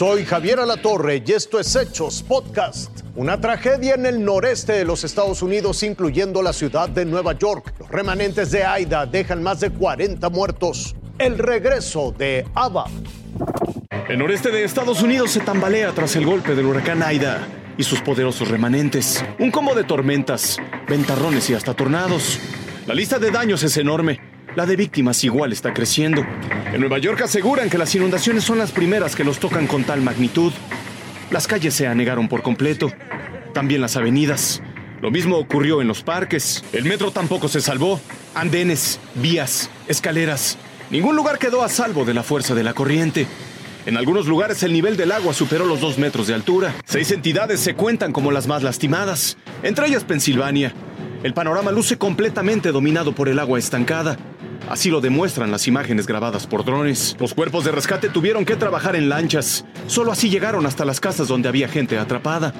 Soy Javier Alatorre y esto es Hechos Podcast. Una tragedia en el noreste de los Estados Unidos, incluyendo la ciudad de Nueva York. Los remanentes de Aida dejan más de 40 muertos. El regreso de Ava. El noreste de Estados Unidos se tambalea tras el golpe del huracán Aida y sus poderosos remanentes. Un combo de tormentas, ventarrones y hasta tornados. La lista de daños es enorme. La de víctimas igual está creciendo. En Nueva York aseguran que las inundaciones son las primeras que los tocan con tal magnitud. Las calles se anegaron por completo. También las avenidas. Lo mismo ocurrió en los parques. El metro tampoco se salvó. Andenes, vías, escaleras. Ningún lugar quedó a salvo de la fuerza de la corriente. En algunos lugares el nivel del agua superó los dos metros de altura. Seis entidades se cuentan como las más lastimadas, entre ellas Pensilvania. El panorama luce completamente dominado por el agua estancada. Así lo demuestran las imágenes grabadas por drones. Los cuerpos de rescate tuvieron que trabajar en lanchas. Solo así llegaron hasta las casas donde había gente atrapada.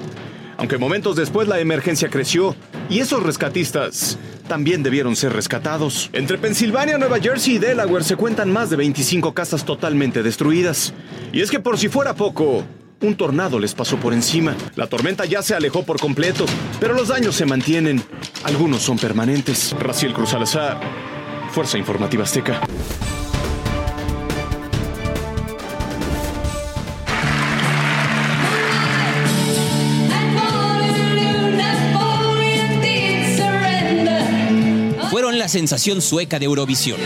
Aunque momentos después la emergencia creció y esos rescatistas también debieron ser rescatados. Entre Pensilvania, Nueva Jersey y Delaware se cuentan más de 25 casas totalmente destruidas. Y es que por si fuera poco, un tornado les pasó por encima. La tormenta ya se alejó por completo, pero los daños se mantienen. Algunos son permanentes. Raciel Cruz Salazar, Fuerza Informativa Azteca. Fueron la sensación sueca de Eurovisión.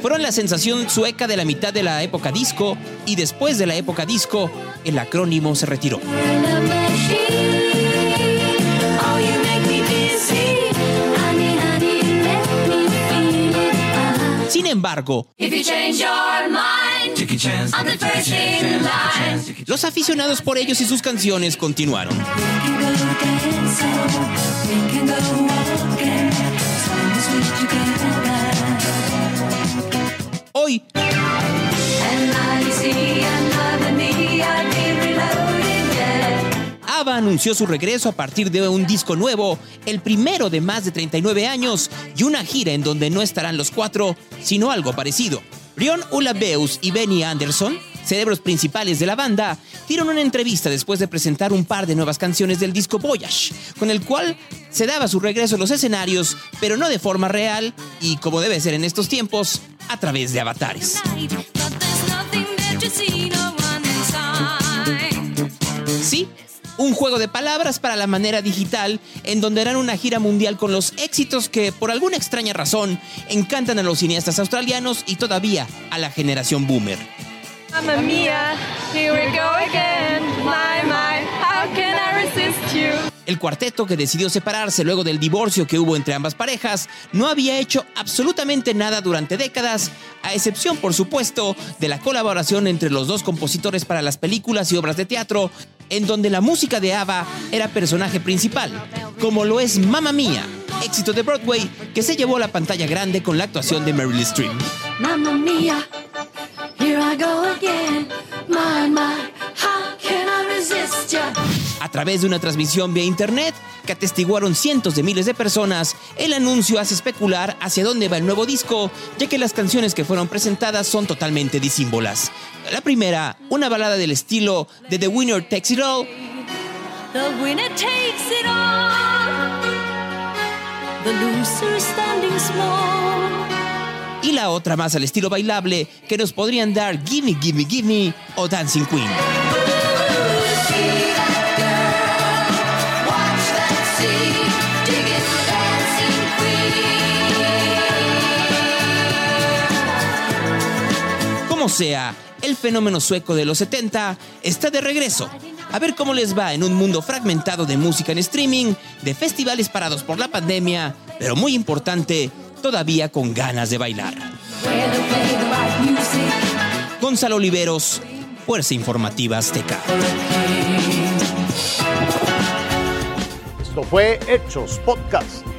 Fueron la sensación sueca de la mitad de la época disco y después de la época disco, el acrónimo se retiró. Sin embargo, los aficionados por ellos y sus canciones continuaron. Hoy, ABBA anunció su regreso a partir de un disco nuevo, el primero de más de 39 años, y una gira en donde no estarán los cuatro, sino algo parecido. Rion Ulabeus y Benny Anderson, cerebros principales de la banda, dieron una entrevista después de presentar un par de nuevas canciones del disco Voyage, con el cual se daba su regreso a los escenarios, pero no de forma real y, como debe ser en estos tiempos, a través de avatares. Sí, un juego de palabras para la manera digital, en donde harán una gira mundial con los éxitos que, por alguna extraña razón, encantan a los cineastas australianos y todavía a la generación boomer. Mamma mia, here we go again. My, my, how can I? El cuarteto que decidió separarse luego del divorcio que hubo entre ambas parejas no había hecho absolutamente nada durante décadas, a excepción, por supuesto, de la colaboración entre los dos compositores para las películas y obras de teatro, en donde la música de ABBA era personaje principal, como lo es Mamma Mía, éxito de Broadway que se llevó a la pantalla grande con la actuación de Meryl Streep. Mamma mia, here I go again. My, my, how can I resist ya? A través de una transmisión vía internet que atestiguaron cientos de miles de personas, el anuncio hace especular hacia dónde va el nuevo disco, ya que las canciones que fueron presentadas son totalmente disímbolas. La primera, una balada del estilo de The Winner Takes It All, The winner takes it all. The loser standing small. y la otra más al estilo bailable que nos podrían dar Gimme Gimme Gimme o Dancing Queen. Como sea, el fenómeno sueco de los 70 está de regreso. A ver cómo les va en un mundo fragmentado de música en streaming, de festivales parados por la pandemia, pero muy importante, todavía con ganas de bailar. Gonzalo Oliveros, Fuerza Informativa Azteca. Esto fue Hechos Podcast.